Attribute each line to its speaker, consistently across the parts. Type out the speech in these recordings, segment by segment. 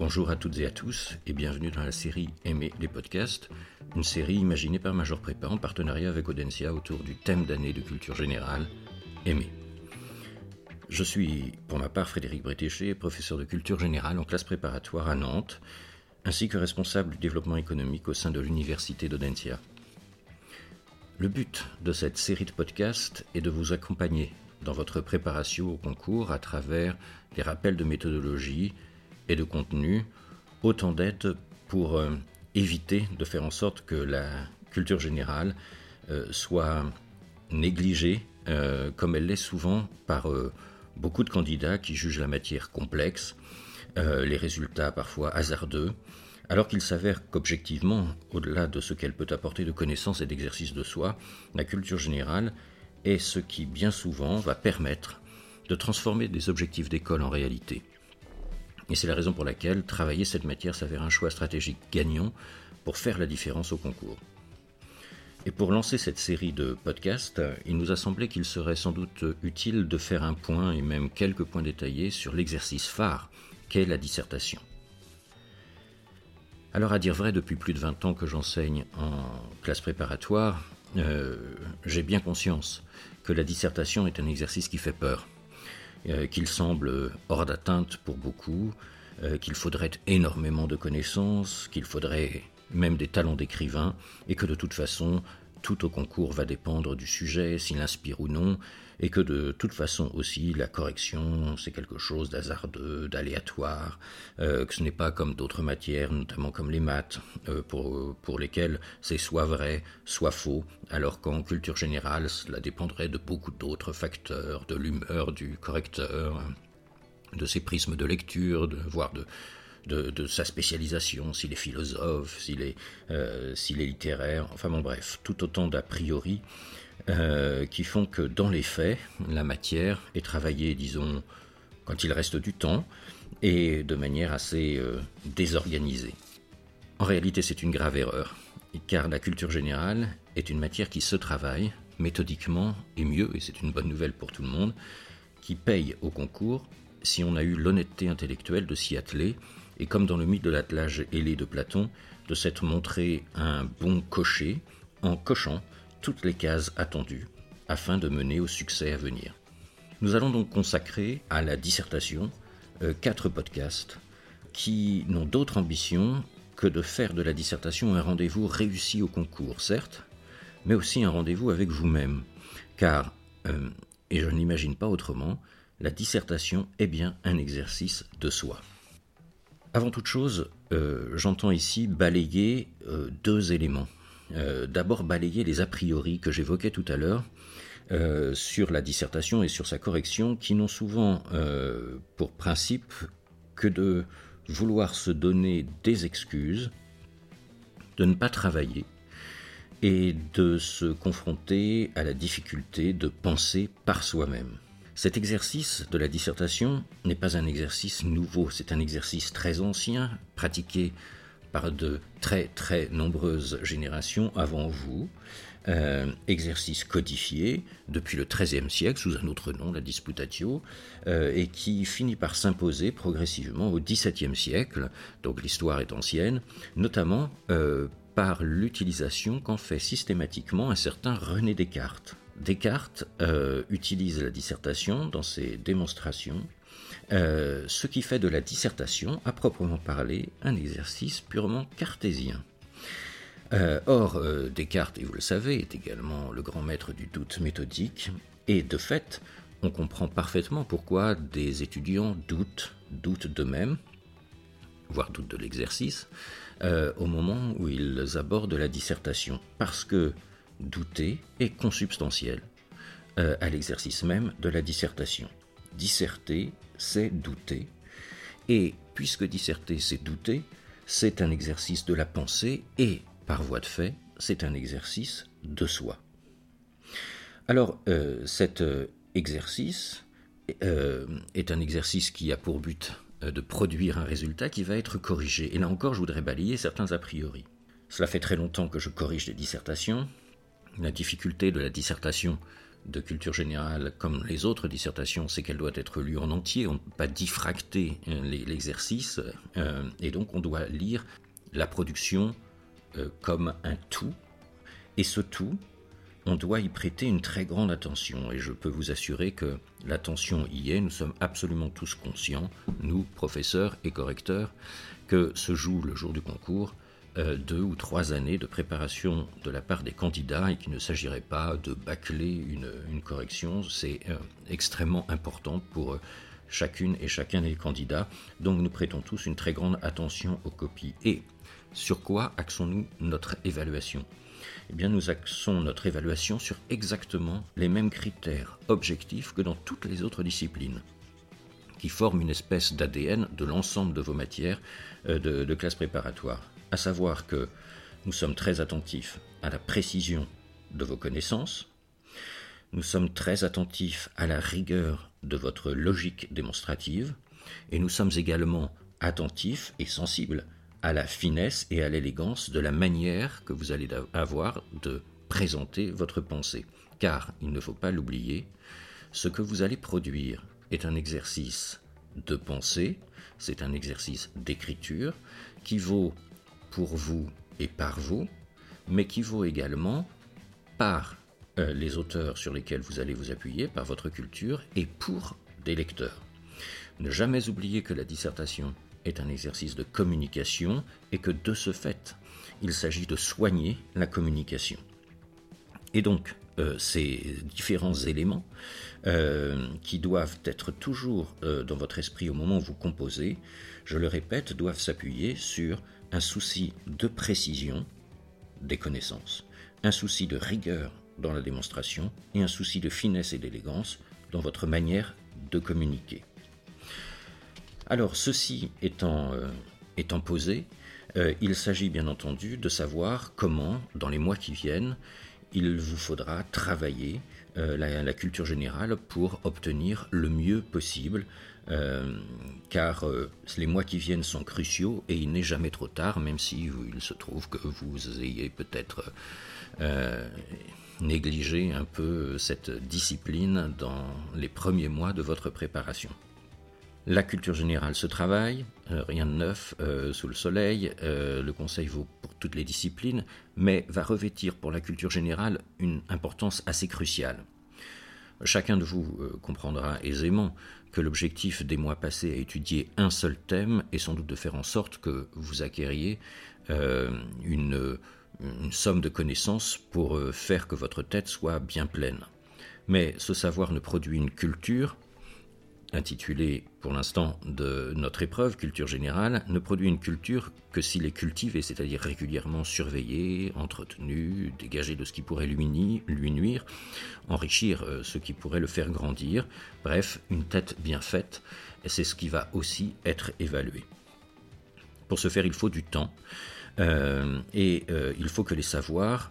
Speaker 1: Bonjour à toutes et à tous et bienvenue dans la série Aimer les podcasts, une série imaginée par Major Prépa en partenariat avec Audencia autour du thème d'année de culture générale, Aimer. Je suis pour ma part Frédéric Bretéché, professeur de culture générale en classe préparatoire à Nantes, ainsi que responsable du développement économique au sein de l'université d'Audencia. Le but de cette série de podcasts est de vous accompagner dans votre préparation au concours à travers des rappels de méthodologie et de contenu, autant d'aides pour euh, éviter de faire en sorte que la culture générale euh, soit négligée, euh, comme elle l'est souvent par beaucoup de candidats qui jugent la matière complexe, les résultats parfois hasardeux, alors qu'il s'avère qu'objectivement, au-delà de ce qu'elle peut apporter de connaissances et d'exercices de soi, la culture générale est ce qui bien souvent va permettre de transformer des objectifs d'école en réalité. Et c'est la raison pour laquelle travailler cette matière s'avère un choix stratégique gagnant pour faire la différence au concours. Et pour lancer cette série de podcasts, il nous a semblé qu'il serait sans doute utile de faire un point et même quelques points détaillés sur l'exercice phare qu'est la dissertation. Alors à dire vrai, depuis plus de 20 ans que j'enseigne en classe préparatoire, euh, j'ai bien conscience que la dissertation est un exercice qui fait peur, qu'il semble hors d'atteinte pour beaucoup, euh, qu'il faudrait énormément de connaissances, qu'il faudrait même des talents d'écrivain, et que de toute façon, tout au concours va dépendre du sujet, s'il inspire ou non, et que de toute façon aussi la correction c'est quelque chose d'hasardeux, d'aléatoire, euh, que ce n'est pas comme d'autres matières, notamment comme les maths, euh, pour, lesquelles c'est soit vrai, soit faux, alors qu'en culture générale cela dépendrait de beaucoup d'autres facteurs, de l'humeur du correcteur, de ses prismes de lecture, voire de, de, sa spécialisation, s'il est philosophe, s'il est, euh, s'il est littéraire, enfin bon bref, tout autant d'a priori euh, qui font que dans les faits, la matière est travaillée, disons, quand il reste du temps, et de manière assez euh, désorganisée. En réalité, c'est une grave erreur, car la culture générale est une matière qui se travaille méthodiquement et mieux, et c'est une bonne nouvelle pour tout le monde, qui paye au concours si on a eu l'honnêteté intellectuelle de s'y atteler, et comme dans le mythe de l'attelage ailé de Platon, de s'être montré un bon cocher en cochant toutes les cases attendues afin de mener au succès à venir. Nous allons donc consacrer à la dissertation euh, quatre podcasts qui n'ont d'autre ambition que de faire de la dissertation un rendez-vous réussi au concours, certes, mais aussi un rendez-vous avec vous-même, car, euh, et je n'imagine pas autrement, la dissertation est bien un exercice de soi. Avant toute chose, euh, j'entends ici balayer deux éléments. Euh, d'abord balayer les a priori que j'évoquais tout à l'heure euh, sur la dissertation et sur sa correction, qui n'ont souvent euh, pour principe que de vouloir se donner des excuses, de ne pas travailler et de se confronter à la difficulté de penser par soi-même. Cet exercice de la dissertation n'est pas un exercice nouveau, c'est un exercice très ancien, pratiqué par de très très nombreuses générations avant vous, euh, exercice codifié depuis le XIIIe siècle sous un autre nom, la disputatio, euh, et qui finit par s'imposer progressivement au XVIIe siècle, donc l'histoire est ancienne, notamment euh, par l'utilisation qu'en fait systématiquement un certain René Descartes. Descartes utilise la dissertation dans ses démonstrations euh, ce qui fait de la dissertation, à proprement parler, un exercice purement cartésien. Euh, or, euh, Descartes, et vous le savez, est également le grand maître du doute méthodique, et de fait, on comprend parfaitement pourquoi des étudiants doutent, doutent d'eux-mêmes, voire doutent de l'exercice, au moment où ils abordent la dissertation, parce que douter est consubstantiel à l'exercice même de la dissertation. Disserter, c'est douter. Et puisque disserter, c'est douter, c'est un exercice de la pensée et, par voie de fait, c'est un exercice de soi. Alors, euh, cet euh, exercice euh, est un exercice qui a pour but de produire un résultat qui va être corrigé. Et là encore, je voudrais balayer certains a priori. Cela fait très longtemps que je corrige des dissertations. La difficulté de la dissertation de culture générale, comme les autres dissertations, c'est qu'elle doit être lue en entier, on ne peut pas diffracter l'exercice, et donc on doit lire la production comme un tout, et ce tout, on doit y prêter une très grande attention et je peux vous assurer que l'attention y est, nous sommes absolument tous conscients, nous, professeurs et correcteurs, que se joue le jour du concours euh, deux ou trois années de préparation de la part des candidats et qu'il ne s'agirait pas de bâcler une, correction, c'est euh, extrêmement important pour euh, chacune et chacun des candidats, donc nous prêtons tous une très grande attention aux copies. Et sur quoi axons-nous notre évaluation? Eh bien nous axons notre évaluation sur exactement les mêmes critères objectifs que dans toutes les autres disciplines, qui forment une espèce d'ADN de l'ensemble de vos matières de, de classe préparatoire. À savoir que nous sommes très attentifs à la précision de vos connaissances, nous sommes très attentifs à la rigueur de votre logique démonstrative, et nous sommes également attentifs et sensibles à la finesse et à l'élégance de la manière que vous allez avoir de présenter votre pensée. Car, il ne faut pas l'oublier, ce que vous allez produire est un exercice de pensée, c'est un exercice d'écriture qui vaut pour vous et par vous, mais qui vaut également par euh, les auteurs sur lesquels vous allez vous appuyer, par votre culture et pour des lecteurs. Ne jamais oublier que la dissertation est un exercice de communication et que de ce fait, il s'agit de soigner la communication. Et donc, euh, ces différents éléments euh, qui doivent être toujours dans votre esprit au moment où vous composez, je le répète, doivent s'appuyer sur un souci de précision des connaissances, un souci de rigueur dans la démonstration et un souci de finesse et d'élégance dans votre manière de communiquer. Alors, ceci étant, euh, posé, euh, il s'agit bien entendu de savoir comment, dans les mois qui viennent, il vous faudra travailler euh, la, culture générale pour obtenir le mieux possible, car les mois qui viennent sont cruciaux et il n'est jamais trop tard, même si il se trouve que vous ayez peut-être négligé un peu cette discipline dans les premiers mois de votre préparation. La culture générale se travaille, euh, rien de neuf euh, sous le soleil, euh, le conseil vaut pour toutes les disciplines, mais va revêtir pour la culture générale une importance assez cruciale. Chacun de vous comprendra aisément que l'objectif des mois passés à étudier un seul thème est sans doute de faire en sorte que vous acquériez une, une somme de connaissances pour faire que votre tête soit bien pleine. Mais ce savoir ne produit une culture intitulé pour l'instant de notre épreuve culture générale, ne produit une culture que s'il est cultivé, c'est-à-dire régulièrement surveillé, entretenu, dégagé de ce qui pourrait lui, nuire, enrichir euh, ce qui pourrait le faire grandir, bref, une tête bien faite, c'est ce qui va aussi être évalué. Pour ce faire, il faut du temps, euh, et euh, il faut que les savoirs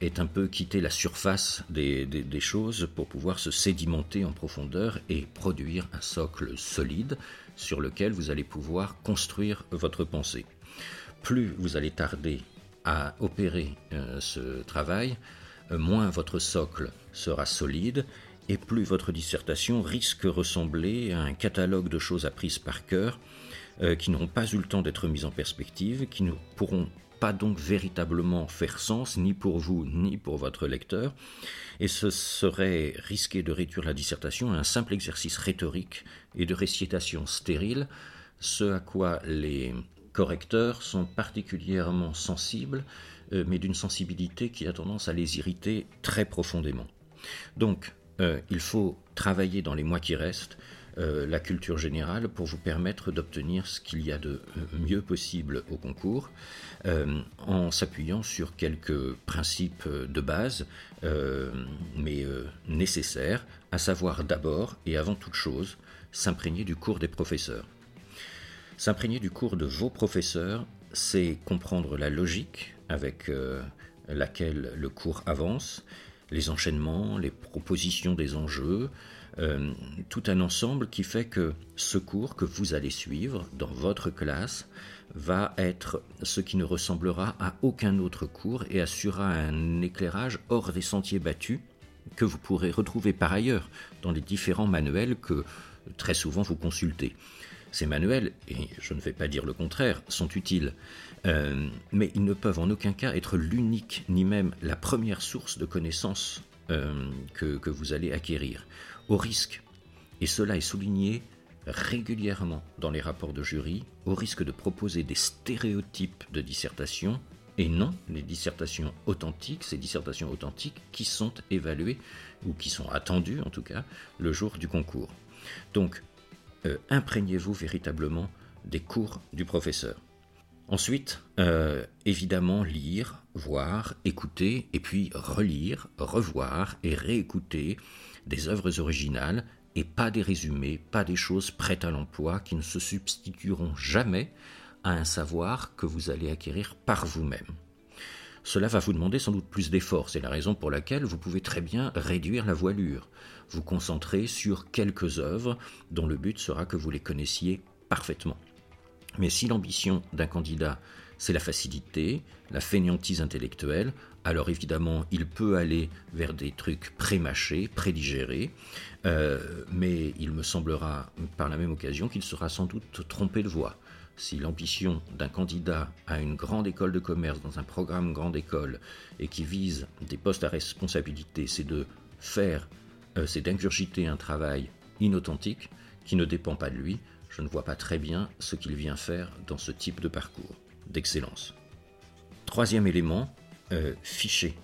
Speaker 1: est un peu quitter la surface des, choses pour pouvoir se sédimenter en profondeur et produire un socle solide sur lequel vous allez pouvoir construire votre pensée. Plus vous allez tarder à opérer euh, ce travail, euh, moins votre socle sera solide et plus votre dissertation risque de ressembler à un catalogue de choses apprises par cœur euh, qui n'auront pas eu le temps d'être mises en perspective, qui ne pourront pas donc véritablement faire sens, ni pour vous, ni pour votre lecteur, et ce serait risquer de réduire la dissertation à un simple exercice rhétorique et de récitation stérile, ce à quoi les correcteurs sont particulièrement sensibles, euh, mais d'une sensibilité qui a tendance à les irriter très profondément. Donc, euh, il faut travailler dans les mois qui restent euh, la culture générale pour vous permettre d'obtenir ce qu'il y a de mieux possible au concours euh, en s'appuyant sur quelques principes de base euh, mais nécessaires, à savoir d'abord et avant toute chose s'imprégner du cours des professeurs. S'imprégner du cours de vos professeurs, c'est comprendre la logique avec laquelle le cours avance, les enchaînements, les propositions des enjeux, euh, tout un ensemble qui fait que ce cours que vous allez suivre dans votre classe va être ce qui ne ressemblera à aucun autre cours et assurera un éclairage hors des sentiers battus que vous pourrez retrouver par ailleurs dans les différents manuels que très souvent vous consultez. Ces manuels, et je ne vais pas dire le contraire, sont utiles, euh, mais ils ne peuvent en aucun cas être l'unique ni même la première source de connaissances euh, que, que vous allez acquérir. Au risque, et cela est souligné régulièrement dans les rapports de jury, au risque de proposer des stéréotypes de dissertation et non les dissertations authentiques, ces dissertations authentiques qui sont évaluées, ou qui sont attendues en tout cas, le jour du concours. Donc, euh, imprégnez-vous véritablement des cours du professeur. Ensuite, euh, évidemment, lire, voir, écouter, et puis relire, revoir et réécouter des œuvres originales, et pas des résumés, pas des choses prêtes à l'emploi qui ne se substitueront jamais à un savoir que vous allez acquérir par vous-même. Cela va vous demander sans doute plus d'efforts, c'est la raison pour laquelle vous pouvez très bien réduire la voilure, vous concentrer sur quelques œuvres dont le but sera que vous les connaissiez parfaitement. Mais si l'ambition d'un candidat, c'est la facilité, la fainéantise intellectuelle, alors évidemment, il peut aller vers des trucs pré-mâchés, prédigérés, euh, mais il me semblera par la même occasion qu'il sera sans doute trompé de voie si l'ambition d'un candidat à une grande école de commerce dans un programme grande école et qui vise des postes à responsabilité, c'est de faire, euh, c'est d'ingurgiter un travail inauthentique qui ne dépend pas de lui, je ne vois pas très bien ce qu'il vient faire dans ce type de parcours d'excellence. Troisième élément, euh, ficher.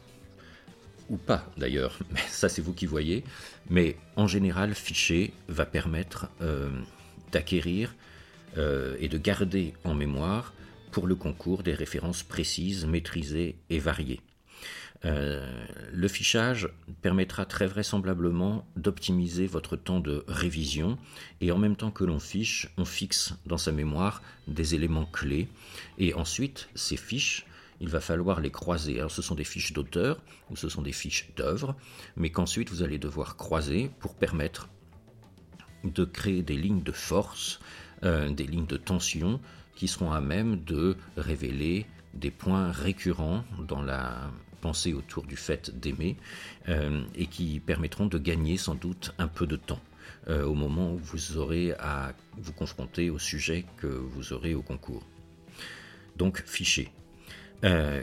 Speaker 1: Ou pas d'ailleurs, mais ça c'est vous qui voyez, mais en général, ficher va permettre euh, d'acquérir euh, et de garder en mémoire pour le concours des références précises, maîtrisées et variées. Euh, le fichage permettra très vraisemblablement d'optimiser votre temps de révision et en même temps que l'on fiche, on fixe dans sa mémoire des éléments clés et ensuite ces fiches, il va falloir les croiser. Alors ce sont des fiches d'auteur ou ce sont des fiches d'œuvre, mais qu'ensuite vous allez devoir croiser pour permettre de créer des lignes de force euh, des lignes de tension qui seront à même de révéler des points récurrents dans la autour du fait d'aimer euh, et qui permettront de gagner sans doute un peu de temps euh, au moment où vous aurez à vous confronter au sujet que vous aurez au concours. Donc fichier.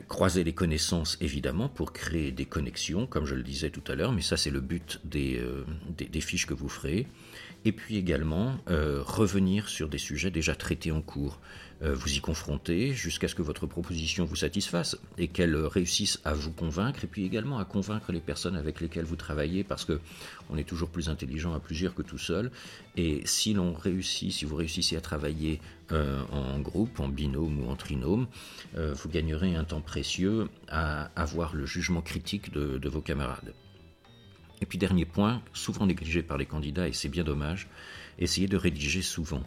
Speaker 1: croiser les connaissances évidemment pour créer des connexions, comme je le disais tout à l'heure, mais ça c'est le but des, fiches que vous ferez et puis également euh, revenir sur des sujets déjà traités en cours, euh, vous y confronter jusqu'à ce que votre proposition vous satisfasse et qu'elle réussisse à vous convaincre et puis également à convaincre les personnes avec lesquelles vous travaillez parce que on est toujours plus intelligent à plusieurs que tout seul et si l'on réussit, si vous réussissez à travailler euh, en groupe, en binôme ou en trinôme, vous gagnerez un temps précieux à avoir le jugement critique de vos camarades. Et puis dernier point, souvent négligé par les candidats, et c'est bien dommage, essayer de rédiger souvent.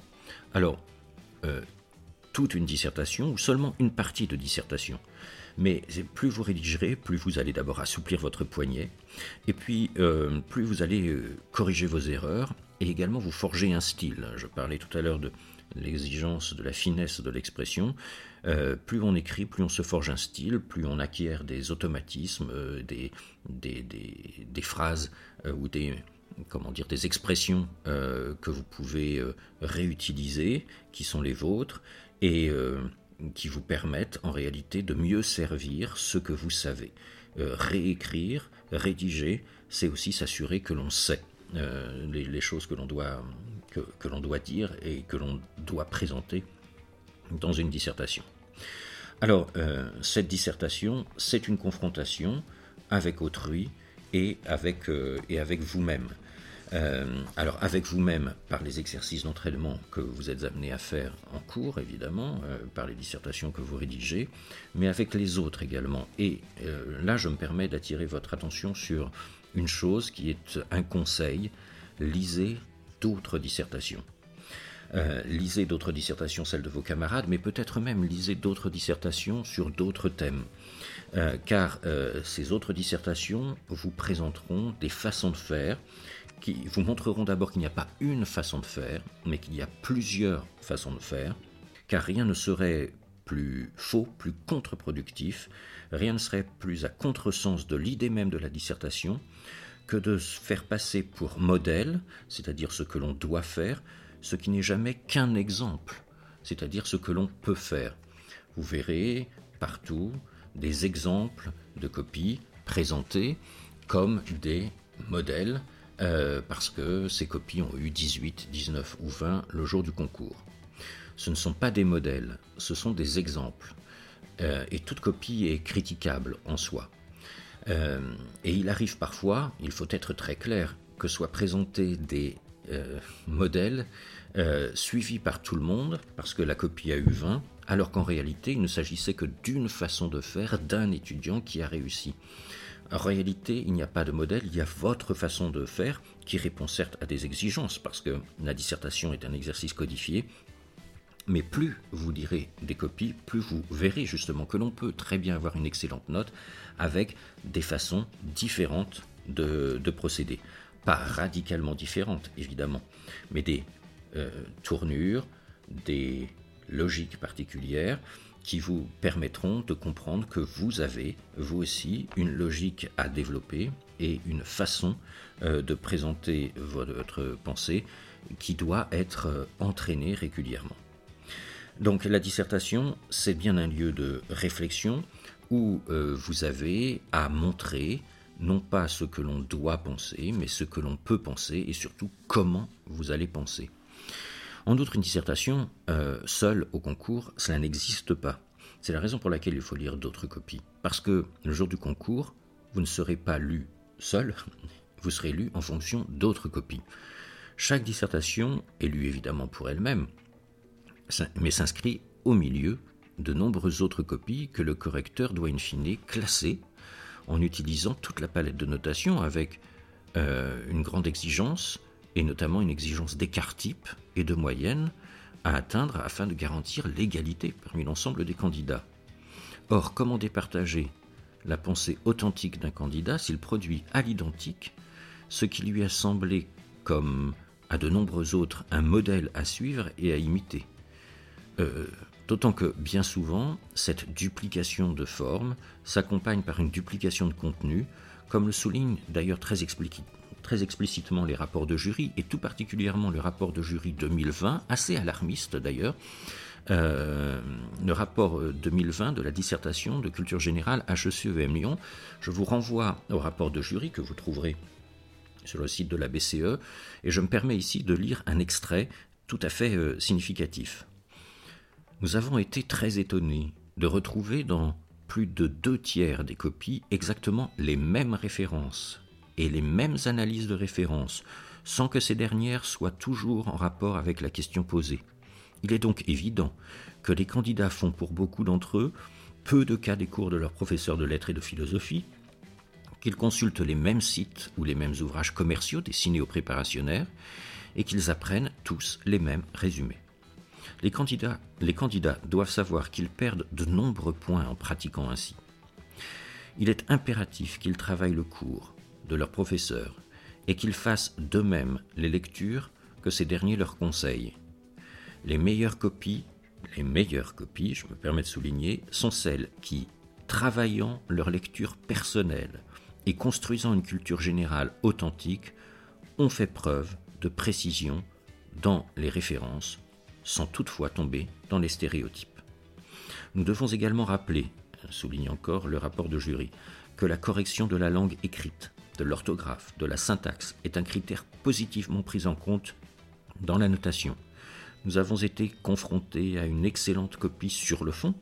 Speaker 1: Alors, euh, toute une dissertation ou seulement une partie de dissertation. Mais plus vous rédigerez, plus vous allez d'abord assouplir votre poignet, et puis euh, plus vous allez euh, corriger vos erreurs, et également vous forger un style. Je parlais tout à l'heure de l'exigence de la finesse de l'expression. Euh, plus on écrit, plus on se forge un style, plus on acquiert des automatismes, euh, des, phrases euh, ou des, comment dire, des expressions que vous pouvez réutiliser, qui sont les vôtres, et qui vous permettent en réalité de mieux servir ce que vous savez. réécrire, rédiger, c'est aussi s'assurer que l'on sait. Les, choses que l'on doit, que l'on doit dire et que l'on doit présenter dans une dissertation. Alors, euh, cette dissertation, c'est une confrontation avec autrui et avec, euh, et avec vous-même. Euh, alors, avec vous-même par les exercices d'entraînement que vous êtes amené à faire en cours, évidemment, par les dissertations que vous rédigez, mais avec les autres également. Et là, je me permets d'attirer votre attention sur une chose qui est un conseil lisez d'autres dissertations. Euh, lisez d'autres dissertations, celles de vos camarades, mais peut-être même lisez d'autres dissertations sur d'autres thèmes. Euh, car euh, ces autres dissertations vous présenteront des façons de faire qui vous montreront d'abord qu'il n'y a pas une façon de faire, mais qu'il y a plusieurs façons de faire, car rien ne serait plus faux, plus contre-productif, rien ne serait plus à contresens de l'idée même de la dissertation que de se faire passer pour modèle, c'est-à-dire ce que l'on doit faire, ce qui n'est jamais qu'un exemple, c'est-à-dire ce que l'on peut faire. Vous verrez partout des exemples de copies présentées comme des modèles, euh, parce que ces copies ont eu 18, 19 ou 20 le jour du concours. Ce ne sont pas des modèles, ce sont des exemples. Euh, et toute copie est critiquable en soi. Euh, et il arrive parfois, il faut être très clair, que soient présentés des modèles suivis par tout le monde, parce que la copie a eu 20, alors qu'en réalité, il ne s'agissait que d'une façon de faire d'un étudiant qui a réussi. En réalité, il n'y a pas de modèle, il y a votre façon de faire qui répond certes à des exigences, parce que la dissertation est un exercice codifié, mais plus vous direz des copies, plus vous verrez justement que l'on peut très bien avoir une excellente note avec des façons différentes de, procéder. Pas radicalement différentes, évidemment, mais des euh, tournures, des logiques particulières qui vous permettront de comprendre que vous avez, vous aussi, une logique à développer et une façon euh, de présenter votre pensée qui doit être euh, entraînée régulièrement. Donc la dissertation, c'est bien un lieu de réflexion où euh, vous avez à montrer non pas ce que l'on doit penser, mais ce que l'on peut penser et surtout comment vous allez penser. En outre, une dissertation, euh, seule au concours, cela n'existe pas. C'est la raison pour laquelle il faut lire d'autres copies. Parce que le jour du concours, vous ne serez pas lu seul, vous serez lu en fonction d'autres copies. Chaque dissertation est lue évidemment pour elle-même, mais s'inscrit au milieu de nombreuses autres copies que le correcteur doit in fine classer en utilisant toute la palette de notation avec euh, une grande exigence et notamment une exigence d'écart type et de moyenne à atteindre afin de garantir l'égalité parmi l'ensemble des candidats. Or, comment départager la pensée authentique d'un candidat s'il produit à l'identique ce qui lui a semblé, comme à de nombreux autres, un modèle à suivre et à imiter? Euh, D'autant que bien souvent, cette duplication de forme s'accompagne par une duplication de contenu, comme le soulignent d'ailleurs très, explicitement les rapports de jury, et tout particulièrement le rapport de jury 2020, assez alarmiste d'ailleurs, euh, le rapport 2020 de la dissertation de culture générale HECEM Lyon. Je vous renvoie au rapport de jury que vous trouverez sur le site de la BCE, et je me permets ici de lire un extrait tout à fait euh, significatif. Nous avons été très étonnés de retrouver dans plus de deux tiers des copies exactement les mêmes références et les mêmes analyses de références, sans que ces dernières soient toujours en rapport avec la question posée. Il est donc évident que les candidats font pour beaucoup d'entre eux peu de cas des cours de leurs professeurs de lettres et de philosophie, qu'ils consultent les mêmes sites ou les mêmes ouvrages commerciaux destinés aux préparationnaires, et qu'ils apprennent tous les mêmes résumés. Les candidats, doivent savoir qu'ils perdent de nombreux points en pratiquant ainsi. Il est impératif qu'ils travaillent le cours de leurs professeurs et qu'ils fassent d'eux-mêmes les lectures que ces derniers leur conseillent. Les meilleures copies, les meilleures copies, je me permets de souligner, sont celles qui, travaillant leur lecture personnelle et construisant une culture générale authentique, ont fait preuve de précision dans les références sans toutefois tomber dans les stéréotypes. Nous devons également rappeler, souligne encore le rapport de jury, que la correction de la langue écrite, de l'orthographe, de la syntaxe est un critère positivement pris en compte dans la notation. Nous avons été confrontés à une excellente copie sur le fond,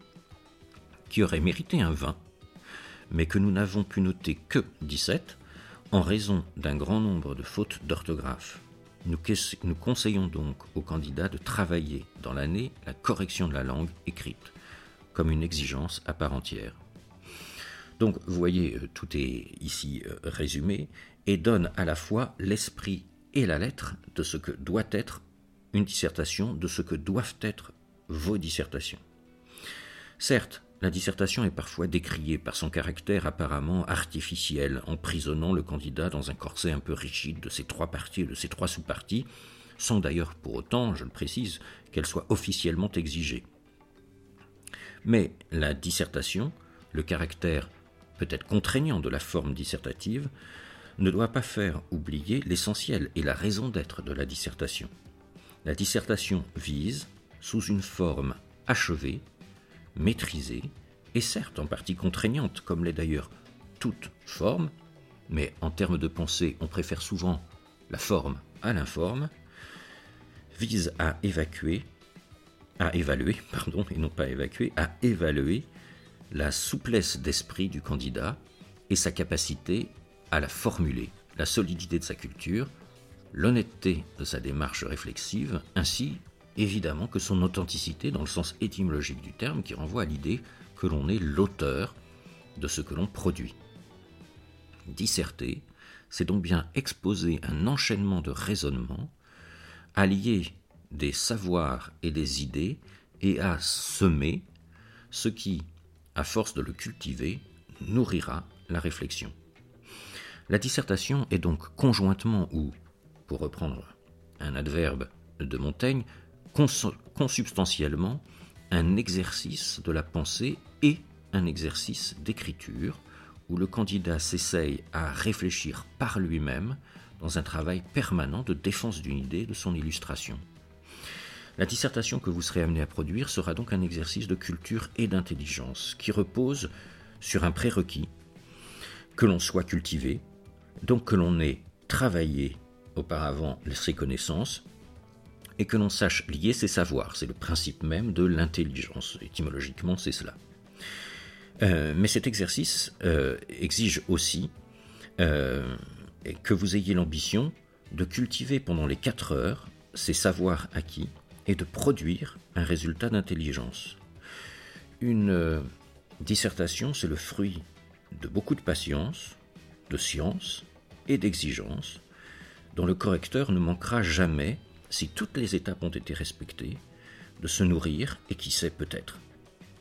Speaker 1: qui aurait mérité un 20, mais que nous n'avons pu noter que 17 en raison d'un grand nombre de fautes d'orthographe. Nous, conseillons donc aux candidats de travailler dans l'année la correction de la langue écrite, comme une exigence à part entière. Donc, vous voyez, euh, tout est ici euh, résumé et donne à la fois l'esprit et la lettre de ce que doit être une dissertation, de ce que doivent être vos dissertations. Certes, la dissertation est parfois décriée par son caractère apparemment artificiel, emprisonnant le candidat dans un corset un peu rigide de ses trois parties et de ses trois sous-parties, sans d'ailleurs pour autant, je le précise, qu'elle soit officiellement exigée. Mais la dissertation, le caractère peut-être contraignant de la forme dissertative, ne doit pas faire oublier l'essentiel et la raison d'être de la dissertation. La dissertation vise, sous une forme achevée, maîtrisée, et certes en partie contraignante, comme l'est d'ailleurs toute forme, mais en termes de pensée, on préfère souvent la forme à l'informe, vise à évacuer, à évaluer, pardon, et non pas évacuer, à évaluer la souplesse d'esprit du candidat et sa capacité à la formuler, la solidité de sa culture, l'honnêteté de sa démarche réflexive, ainsi évidemment que son authenticité dans le sens étymologique du terme qui renvoie à l'idée que l'on est l'auteur de ce que l'on produit. Disserter, c'est donc bien exposer un enchaînement de raisonnements, allier des savoirs et des idées, et à semer ce qui, à force de le cultiver, nourrira la réflexion. La dissertation est donc conjointement ou, pour reprendre un adverbe de Montaigne, consubstantiellement un exercice de la pensée et un exercice d'écriture, où le candidat s'essaye à réfléchir par lui-même dans un travail permanent de défense d'une idée, de son illustration. La dissertation que vous serez amené à produire sera donc un exercice de culture et d'intelligence qui repose sur un prérequis, que l'on soit cultivé, donc que l'on ait travaillé auparavant ses connaissances et que l'on sache lier ses savoirs. C'est le principe même de l'intelligence. Étymologiquement, c'est cela. Euh, mais cet exercice euh, exige aussi euh, que vous ayez l'ambition de cultiver pendant les quatre heures ces savoirs acquis et de produire un résultat d'intelligence. Une dissertation, c'est le fruit de beaucoup de patience, de science et d'exigence, dont le correcteur ne manquera jamais, si toutes les étapes ont été respectées, de se nourrir et qui sait peut-être,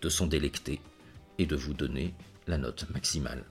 Speaker 1: de s'en délecter et de vous donner la note maximale.